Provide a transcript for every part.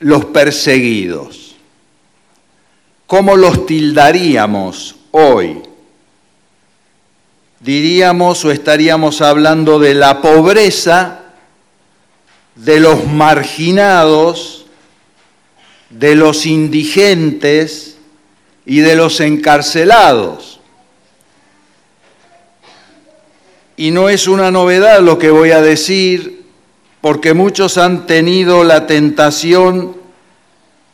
los perseguidos. ¿Cómo los tildaríamos hoy? Diríamos o estaríamos hablando de la pobreza, de los marginados, de los indigentes y de los encarcelados. Y no es una novedad lo que voy a decir, porque muchos han tenido la tentación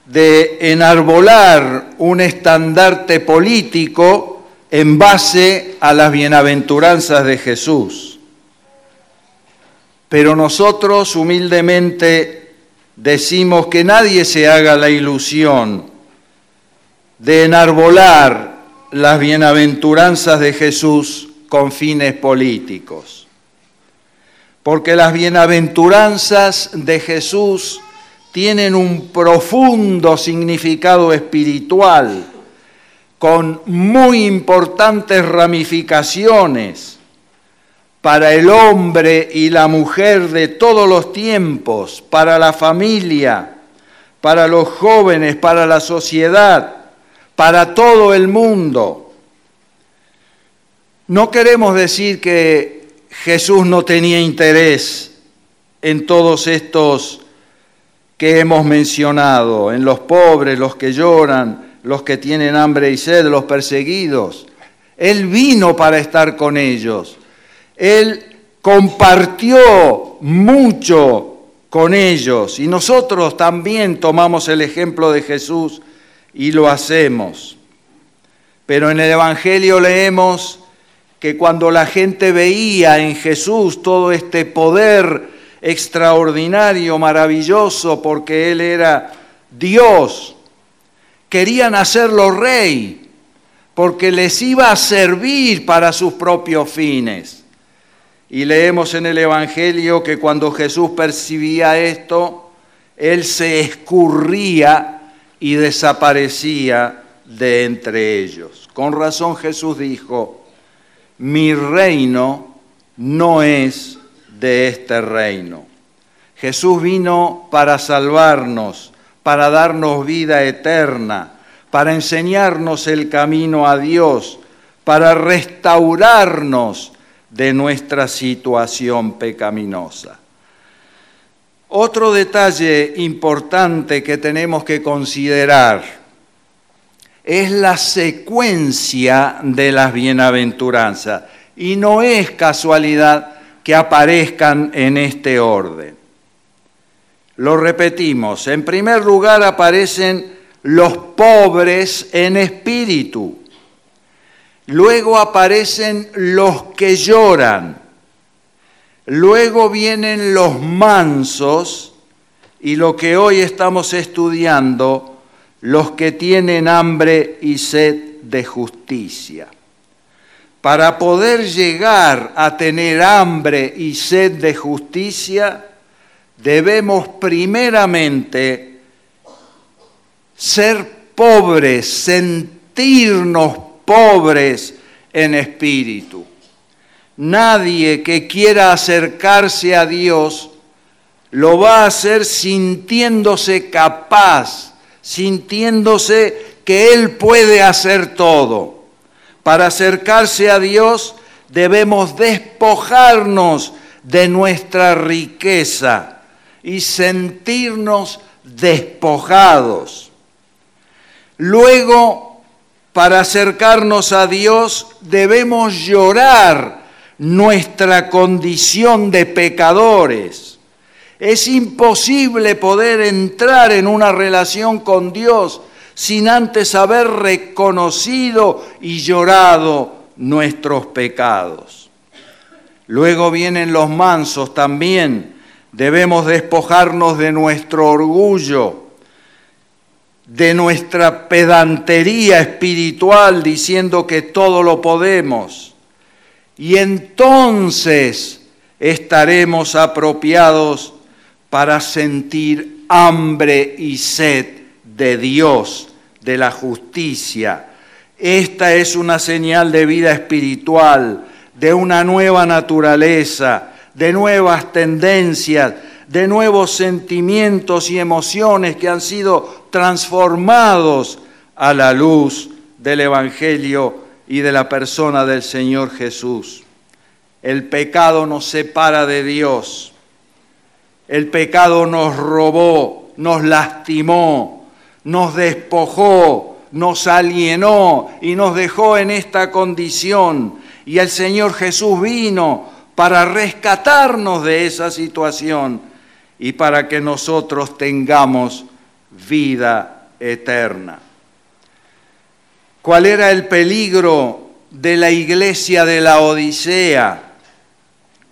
de enarbolar un estandarte político en base a las bienaventuranzas de Jesús. Pero nosotros humildemente decimos que nadie se haga la ilusión de enarbolar las bienaventuranzas de Jesús con fines políticos porque las bienaventuranzas de Jesús tienen un profundo significado espiritual, con muy importantes ramificaciones para el hombre y la mujer de todos los tiempos, para la familia, para los jóvenes, para la sociedad, para todo el mundo. No queremos decir que Jesús no tenía interés en todos estos que hemos mencionado, en los pobres, los que lloran, los que tienen hambre y sed, los perseguidos. Él vino para estar con ellos. Él compartió mucho con ellos y nosotros también tomamos el ejemplo de Jesús y lo hacemos. Pero en el Evangelio leemos que cuando la gente veía en Jesús todo este poder extraordinario, maravilloso, porque Él era Dios, querían hacerlo rey, porque les iba a servir para sus propios fines. Y leemos en el Evangelio que cuando Jesús percibía esto, Él se escurría y desaparecía de entre ellos. Con razón Jesús dijo, mi reino no es de este reino. Jesús vino para salvarnos, para darnos vida eterna, para enseñarnos el camino a Dios, para restaurarnos de nuestra situación pecaminosa. Otro detalle importante que tenemos que considerar es la secuencia de las bienaventuranzas. Y no es casualidad que aparezcan en este orden. Lo repetimos, en primer lugar aparecen los pobres en espíritu, luego aparecen los que lloran, luego vienen los mansos. Y lo que hoy estamos estudiando, los que tienen hambre y sed de justicia. Para poder llegar a tener hambre y sed de justicia, debemos primeramente ser pobres, sentirnos pobres en espíritu. Nadie que quiera acercarse a Dios lo va a hacer sintiéndose capaz sintiéndose que Él puede hacer todo. Para acercarse a Dios debemos despojarnos de nuestra riqueza y sentirnos despojados. Luego, para acercarnos a Dios debemos llorar nuestra condición de pecadores es imposible poder entrar en una relación con Dios sin antes haber reconocido y llorado nuestros pecados. Luego vienen los mansos también. Debemos despojarnos de nuestro orgullo, de nuestra pedantería espiritual diciendo que todo lo podemos. Y entonces estaremos apropiados para sentir hambre y sed de Dios, de la justicia. Esta es una señal de vida espiritual, de una nueva naturaleza, de nuevas tendencias, de nuevos sentimientos y emociones que han sido transformados a la luz del Evangelio y de la persona del Señor Jesús. El pecado nos separa de Dios. El pecado nos robó, nos lastimó, nos despojó, nos alienó y nos dejó en esta condición. Y el Señor Jesús vino para rescatarnos de esa situación y para que nosotros tengamos vida eterna. ¿Cuál era el peligro de la iglesia de la Odisea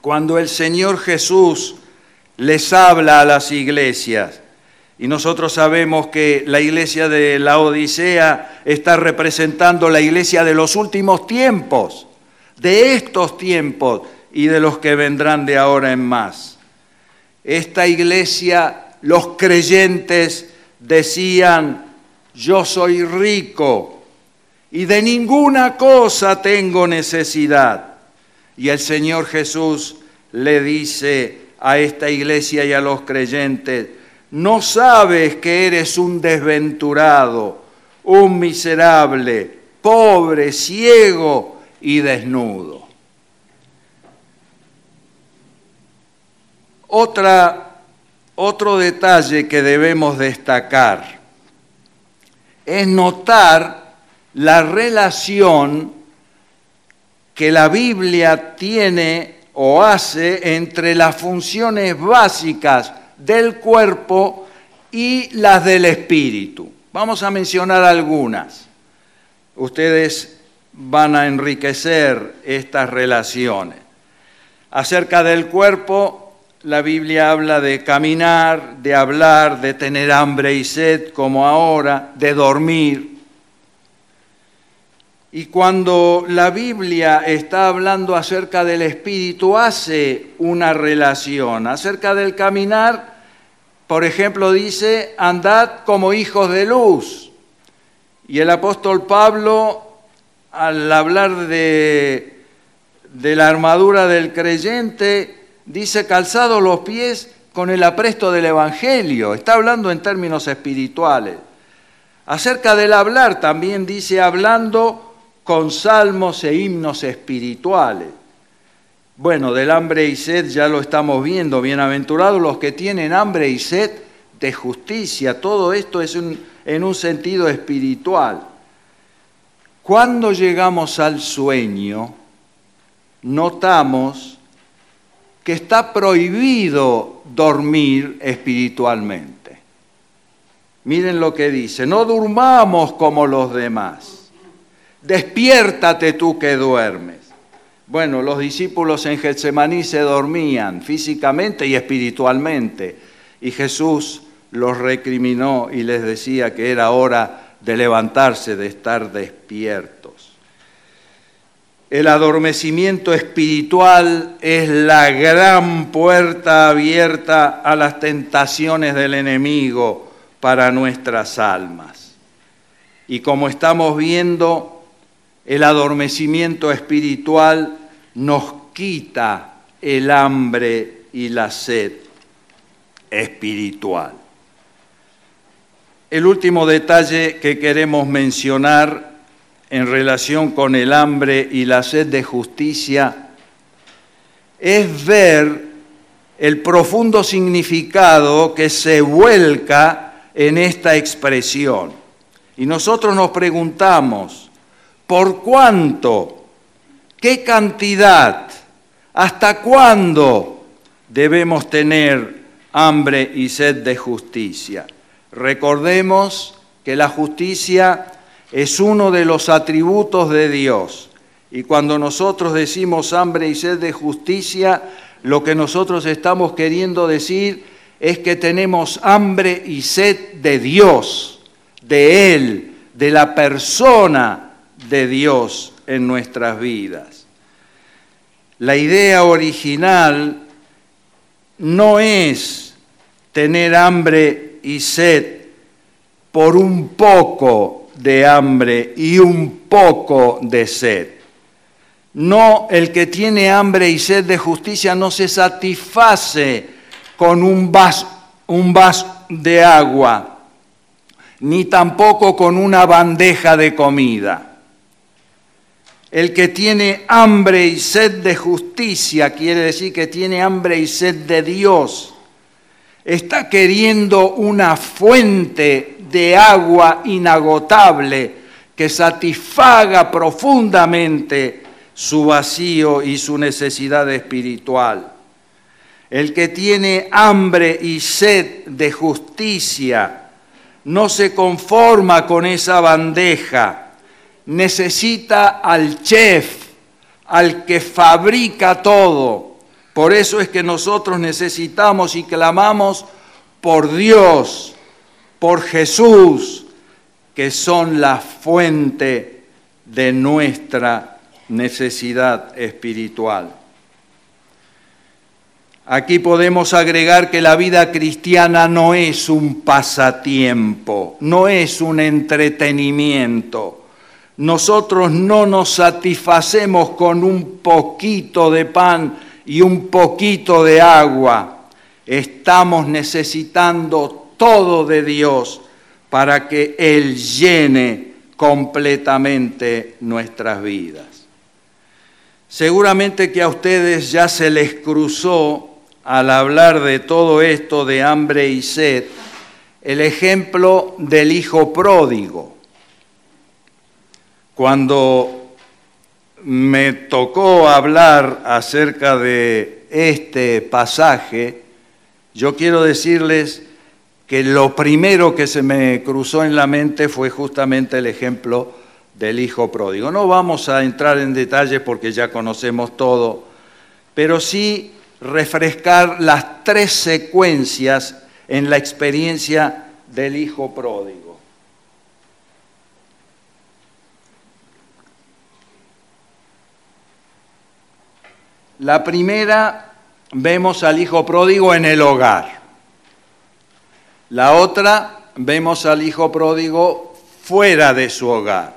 cuando el Señor Jesús les habla a las iglesias? Y nosotros sabemos que la iglesia de la Odisea está representando la iglesia de los últimos tiempos, de estos tiempos y de los que vendrán de ahora en más. Esta iglesia, los creyentes decían, yo soy rico y de ninguna cosa tengo necesidad. Y el Señor Jesús le dice a esta iglesia y a los creyentes, no sabes que eres un desventurado, un miserable, pobre, ciego y desnudo. Otra, otro detalle que debemos destacar es notar la relación que la Biblia tiene o hace entre las funciones básicas del cuerpo y las del espíritu. Vamos a mencionar algunas. Ustedes van a enriquecer estas relaciones. Acerca del cuerpo, la Biblia habla de caminar, de hablar, de tener hambre y sed como ahora, de dormir. Y cuando la Biblia está hablando acerca del espíritu, hace una relación. Acerca del caminar, por ejemplo, dice, andad como hijos de luz. Y el apóstol Pablo, al hablar de, de la armadura del creyente, dice, calzado los pies con el apresto del Evangelio. Está hablando en términos espirituales. Acerca del hablar, también dice, hablando con salmos e himnos espirituales. Bueno, del hambre y sed ya lo estamos viendo. Bienaventurados los que tienen hambre y sed de justicia. Todo esto es en un sentido espiritual. Cuando llegamos al sueño, notamos que está prohibido dormir espiritualmente. Miren lo que dice, no durmamos como los demás despiértate tú que duermes. Bueno, los discípulos en Getsemaní se dormían físicamente y espiritualmente, y Jesús los recriminó y les decía que era hora de levantarse, de estar despiertos. El adormecimiento espiritual es la gran puerta abierta a las tentaciones del enemigo para nuestras almas. Y como estamos viendo, el adormecimiento espiritual nos quita el hambre y la sed espiritual. El último detalle que queremos mencionar en relación con el hambre y la sed de justicia es ver el profundo significado que se vuelca en esta expresión. Y nosotros nos preguntamos, ¿Por cuánto? ¿Qué cantidad? ¿Hasta cuándo debemos tener hambre y sed de justicia? Recordemos que la justicia es uno de los atributos de Dios. Y cuando nosotros decimos hambre y sed de justicia, lo que nosotros estamos queriendo decir es que tenemos hambre y sed de Dios, de Él, de la persona de Dios en nuestras vidas. La idea original no es tener hambre y sed por un poco de hambre y un poco de sed. No, el que tiene hambre y sed de justicia no se satisface con un vaso, un vaso de agua, ni tampoco con una bandeja de comida. El que tiene hambre y sed de justicia, quiere decir que tiene hambre y sed de Dios, está queriendo una fuente de agua inagotable que satisfaga profundamente su vacío y su necesidad espiritual. El que tiene hambre y sed de justicia no se conforma con esa bandeja, necesita al chef, al que fabrica todo. Por eso es que nosotros necesitamos y clamamos por Dios, por Jesús, que son la fuente de nuestra necesidad espiritual. Aquí podemos agregar que la vida cristiana no es un pasatiempo, no es un entretenimiento. Nosotros no nos satisfacemos con un poquito de pan y un poquito de agua. Estamos necesitando todo de Dios para que Él llene completamente nuestras vidas. Seguramente que a ustedes ya se les cruzó al hablar de todo esto de hambre y sed, el ejemplo del hijo pródigo. Cuando me tocó hablar acerca de este pasaje, yo quiero decirles que lo primero que se me cruzó en la mente fue justamente el ejemplo del hijo pródigo. No vamos a entrar en detalles porque ya conocemos todo, pero sí refrescar las tres secuencias en la experiencia del hijo pródigo. La primera, vemos al hijo pródigo en el hogar. La otra, vemos al hijo pródigo fuera de su hogar.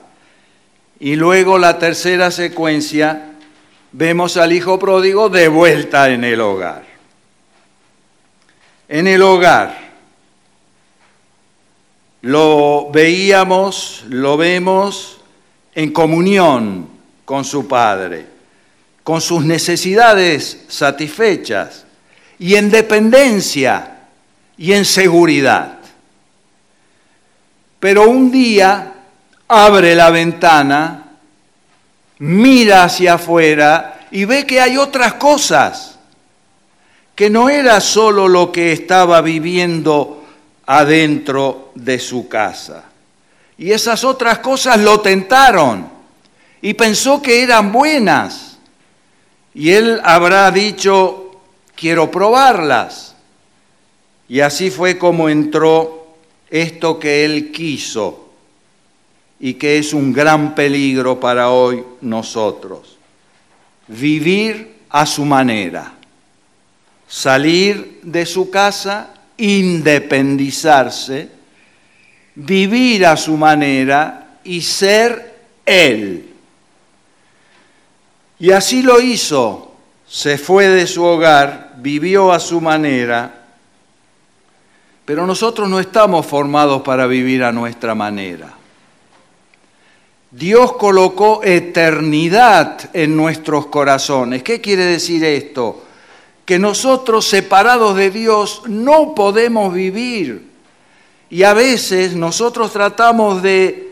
Y luego la tercera secuencia, vemos al hijo pródigo de vuelta en el hogar. En el hogar lo veíamos, lo vemos en comunión con su Padre, con sus necesidades satisfechas y en dependencia y en seguridad. Pero un día abre la ventana mira hacia afuera y ve que hay otras cosas, que no era solo lo que estaba viviendo adentro de su casa. Y esas otras cosas lo tentaron y pensó que eran buenas. Y él habrá dicho, quiero probarlas. Y así fue como entró esto que él quiso y que es un gran peligro para hoy nosotros. Vivir a su manera, salir de su casa, independizarse, vivir a su manera y ser Él. Y así lo hizo, se fue de su hogar, vivió a su manera, pero nosotros no estamos formados para vivir a nuestra manera. Dios colocó eternidad en nuestros corazones. ¿Qué quiere decir esto? Que nosotros separados de Dios no podemos vivir. Y a veces nosotros tratamos de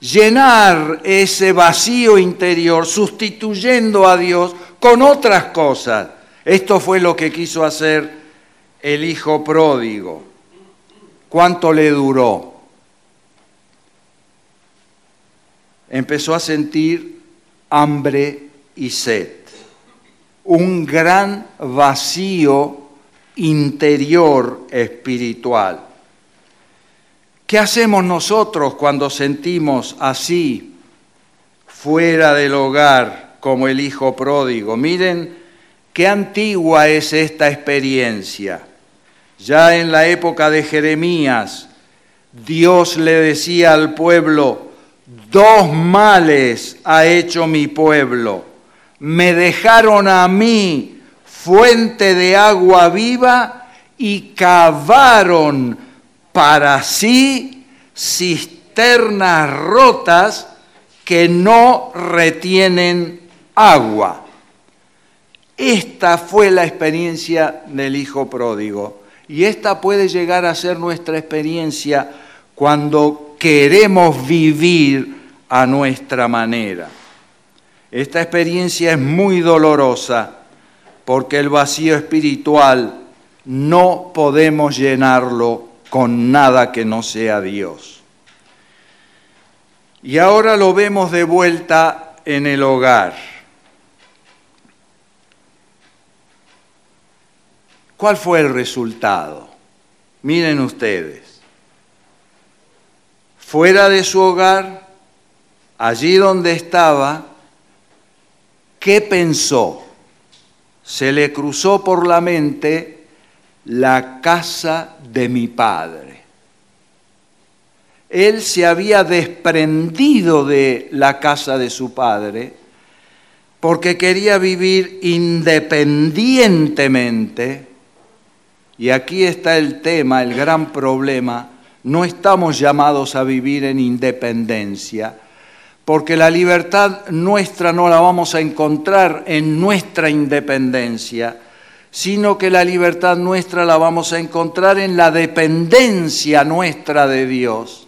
llenar ese vacío interior sustituyendo a Dios con otras cosas. Esto fue lo que quiso hacer el hijo pródigo. ¿Cuánto le duró? empezó a sentir hambre y sed, un gran vacío interior espiritual. ¿Qué hacemos nosotros cuando sentimos así, fuera del hogar, como el hijo pródigo? Miren qué antigua es esta experiencia. Ya en la época de Jeremías, Dios le decía al pueblo, Dos males ha hecho mi pueblo. Me dejaron a mí fuente de agua viva y cavaron para sí cisternas rotas que no retienen agua. Esta fue la experiencia del Hijo Pródigo y esta puede llegar a ser nuestra experiencia cuando queremos vivir a nuestra manera. Esta experiencia es muy dolorosa porque el vacío espiritual no podemos llenarlo con nada que no sea Dios. Y ahora lo vemos de vuelta en el hogar. ¿Cuál fue el resultado? Miren ustedes. Fuera de su hogar, allí donde estaba, ¿qué pensó? Se le cruzó por la mente la casa de mi padre. Él se había desprendido de la casa de su padre porque quería vivir independientemente. Y aquí está el tema, el gran problema. No estamos llamados a vivir en independencia, porque la libertad nuestra no la vamos a encontrar en nuestra independencia, sino que la libertad nuestra la vamos a encontrar en la dependencia nuestra de Dios,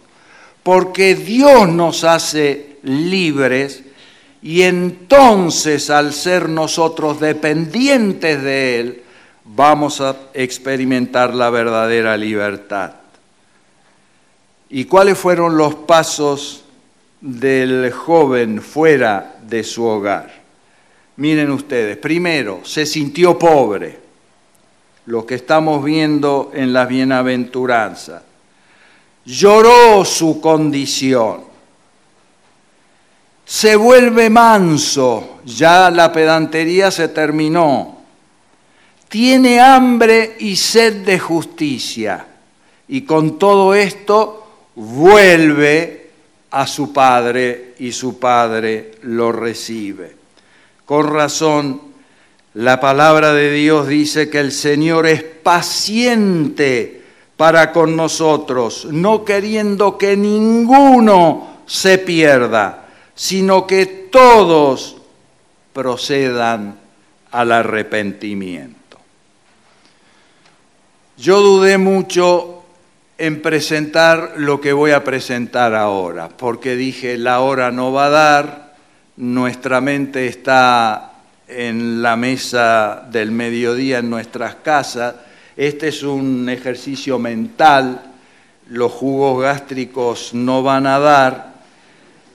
porque Dios nos hace libres y entonces al ser nosotros dependientes de Él, vamos a experimentar la verdadera libertad. ¿Y cuáles fueron los pasos del joven fuera de su hogar? Miren ustedes, primero, se sintió pobre, lo que estamos viendo en las bienaventuranzas. Lloró su condición. Se vuelve manso, ya la pedantería se terminó. Tiene hambre y sed de justicia. Y con todo esto vuelve a su padre y su padre lo recibe. Con razón, la palabra de Dios dice que el Señor es paciente para con nosotros, no queriendo que ninguno se pierda, sino que todos procedan al arrepentimiento. Yo dudé mucho en presentar lo que voy a presentar ahora, porque dije, la hora no va a dar, nuestra mente está en la mesa del mediodía en nuestras casas. Este es un ejercicio mental, los jugos gástricos no van a dar.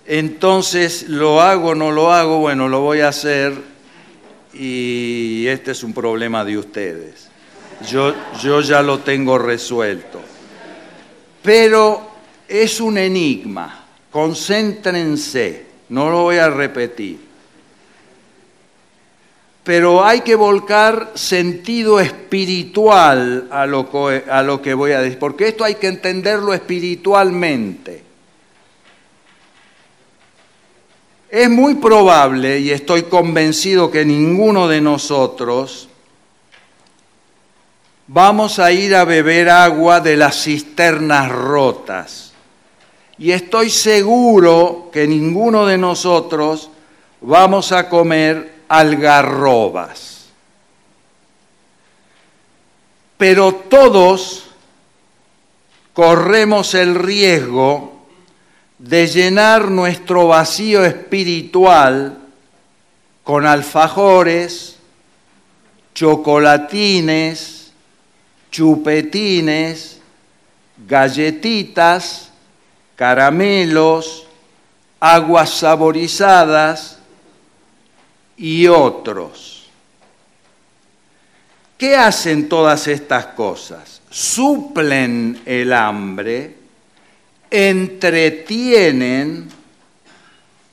Entonces, ¿lo hago o no lo hago? Bueno, lo voy a hacer y este es un problema de ustedes. Yo, yo ya lo tengo resuelto. Pero es un enigma. Concéntrense no lo voy a repetir. Pero hay que volcar sentido espiritual a lo, que, a lo que voy a decir, porque esto hay que entenderlo espiritualmente. Es muy probable, y estoy convencido que ninguno de nosotros vamos a ir a beber agua de las cisternas rotas y estoy seguro que ninguno de nosotros vamos a comer algarrobas. Pero todos corremos el riesgo de llenar nuestro vacío espiritual con alfajores, chocolatines, chupetines, galletitas, caramelos, aguas saborizadas y otros. ¿Qué hacen todas estas cosas? Suplen el hambre, entretienen,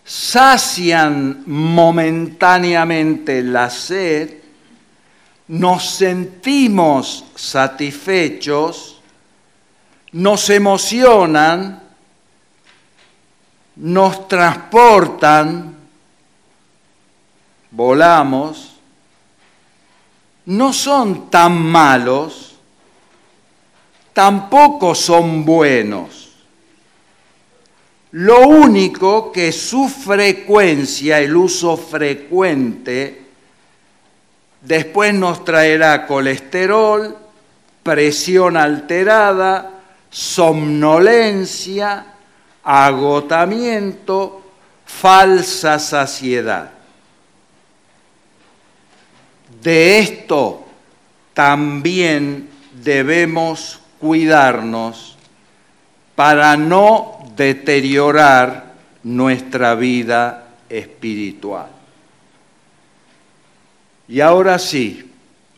sacian momentáneamente la sed, nos sentimos satisfechos, nos emocionan, nos transportan, volamos, no son tan malos tampoco son buenos. Lo único que su frecuencia, el uso frecuente, después nos traerá colesterol, presión alterada, somnolencia, agotamiento, falsa saciedad. De esto también debemos cuidarnos para no deteriorar nuestra vida espiritual. Y ahora sí,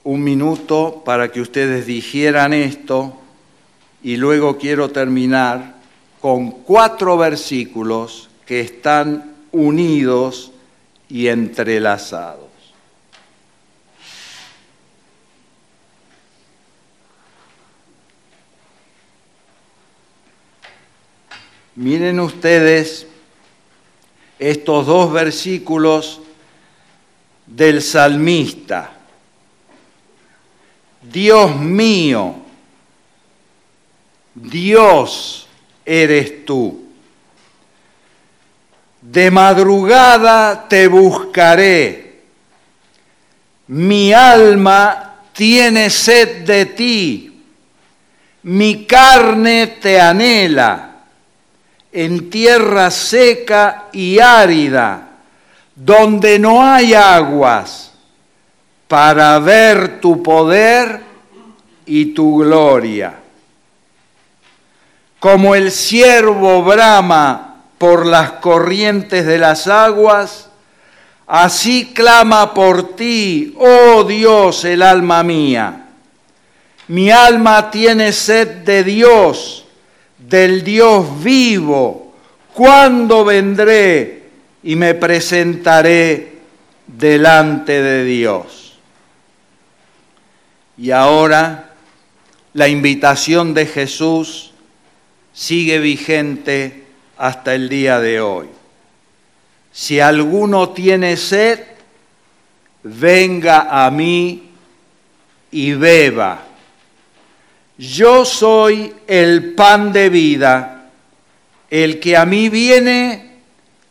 un minuto para que ustedes dijeran esto y luego quiero terminar con cuatro versículos que están unidos y entrelazados. Miren ustedes estos dos versículos del salmista. Dios mío, Dios eres tú. De madrugada te buscaré. Mi alma tiene sed de ti. Mi carne te anhela en tierra seca y árida, donde no hay aguas, para ver tu poder y tu gloria. Como el siervo brama por las corrientes de las aguas, así clama por ti, oh Dios, el alma mía. Mi alma tiene sed de Dios del Dios vivo, ¿cuándo vendré y me presentaré delante de Dios? Y ahora la invitación de Jesús sigue vigente hasta el día de hoy. Si alguno tiene sed, venga a mí y beba. Yo soy el pan de vida, el que a mí viene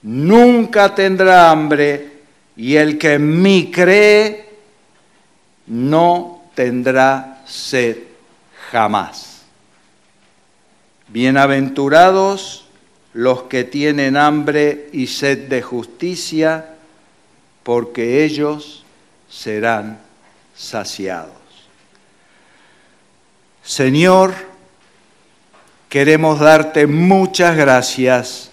nunca tendrá hambre, y el que en mí cree no tendrá sed jamás. Bienaventurados los que tienen hambre y sed de justicia, porque ellos serán saciados. Señor, queremos darte muchas gracias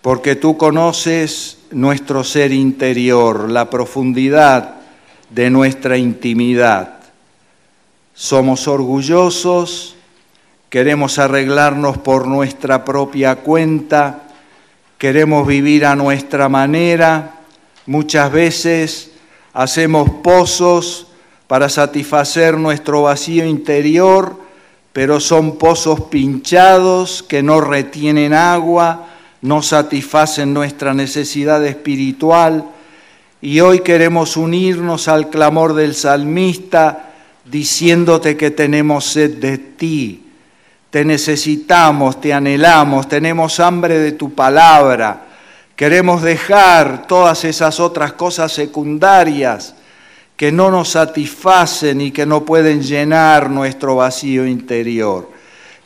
porque tú conoces nuestro ser interior, la profundidad de nuestra intimidad. Somos orgullosos, queremos arreglarnos por nuestra propia cuenta, queremos vivir a nuestra manera, muchas veces hacemos pozos para satisfacer nuestro vacío interior, pero son pozos pinchados que no retienen agua, no satisfacen nuestra necesidad espiritual. Y hoy queremos unirnos al clamor del salmista diciéndote que tenemos sed de ti, te necesitamos, te anhelamos, tenemos hambre de tu palabra. Queremos dejar todas esas otras cosas secundarias que no nos satisfacen y que no pueden llenar nuestro vacío interior.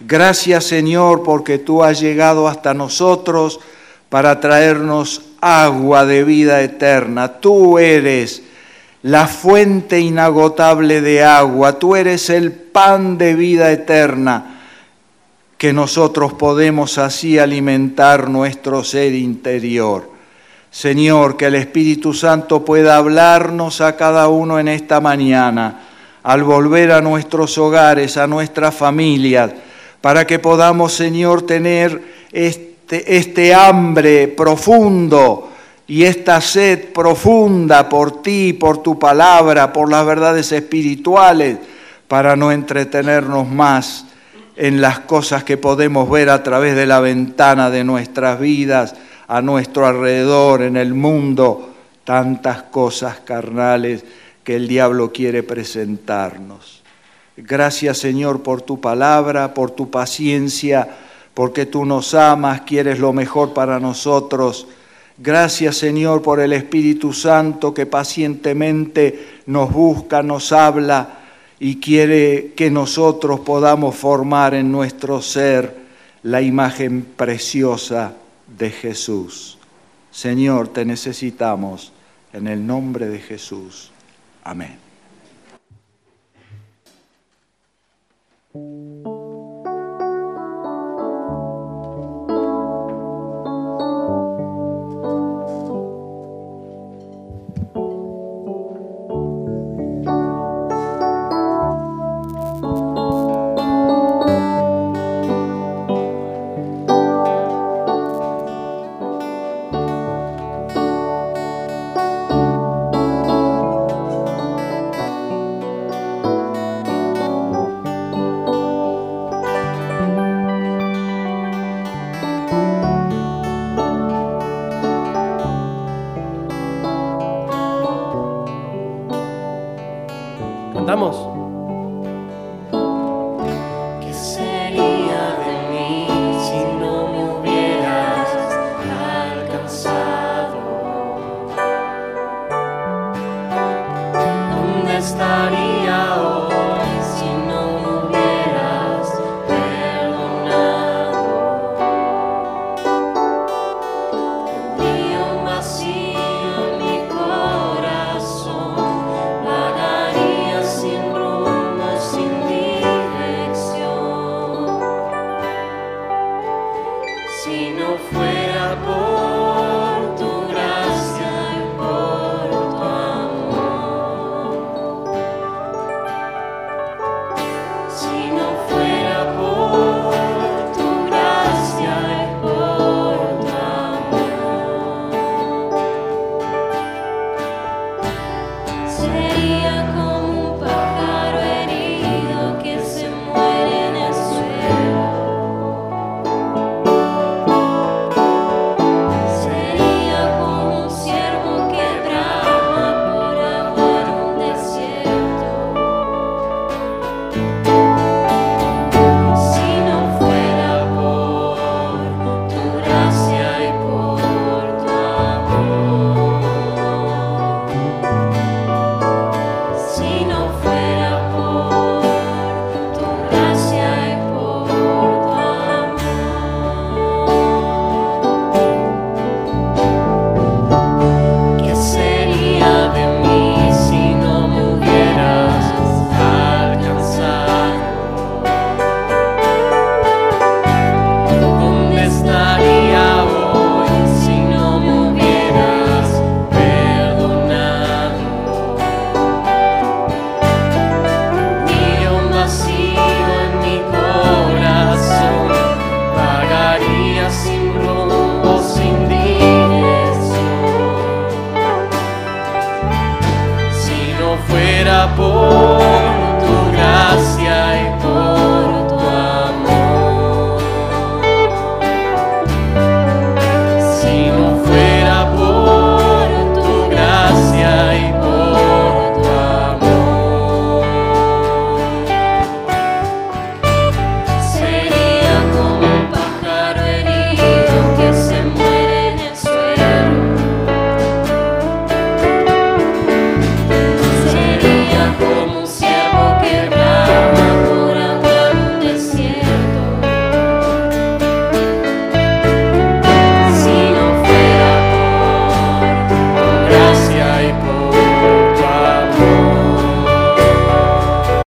Gracias Señor porque tú has llegado hasta nosotros para traernos agua de vida eterna. Tú eres la fuente inagotable de agua, tú eres el pan de vida eterna que nosotros podemos así alimentar nuestro ser interior. Señor, que el Espíritu Santo pueda hablarnos a cada uno en esta mañana, al volver a nuestros hogares, a nuestras familias, para que podamos, Señor, tener este, este hambre profundo y esta sed profunda por ti, por tu palabra, por las verdades espirituales, para no entretenernos más en las cosas que podemos ver a través de la ventana de nuestras vidas a nuestro alrededor, en el mundo, tantas cosas carnales que el diablo quiere presentarnos. Gracias Señor por tu palabra, por tu paciencia, porque tú nos amas, quieres lo mejor para nosotros. Gracias Señor por el Espíritu Santo que pacientemente nos busca, nos habla y quiere que nosotros podamos formar en nuestro ser la imagen preciosa de Jesús. Señor, te necesitamos en el nombre de Jesús. Amén.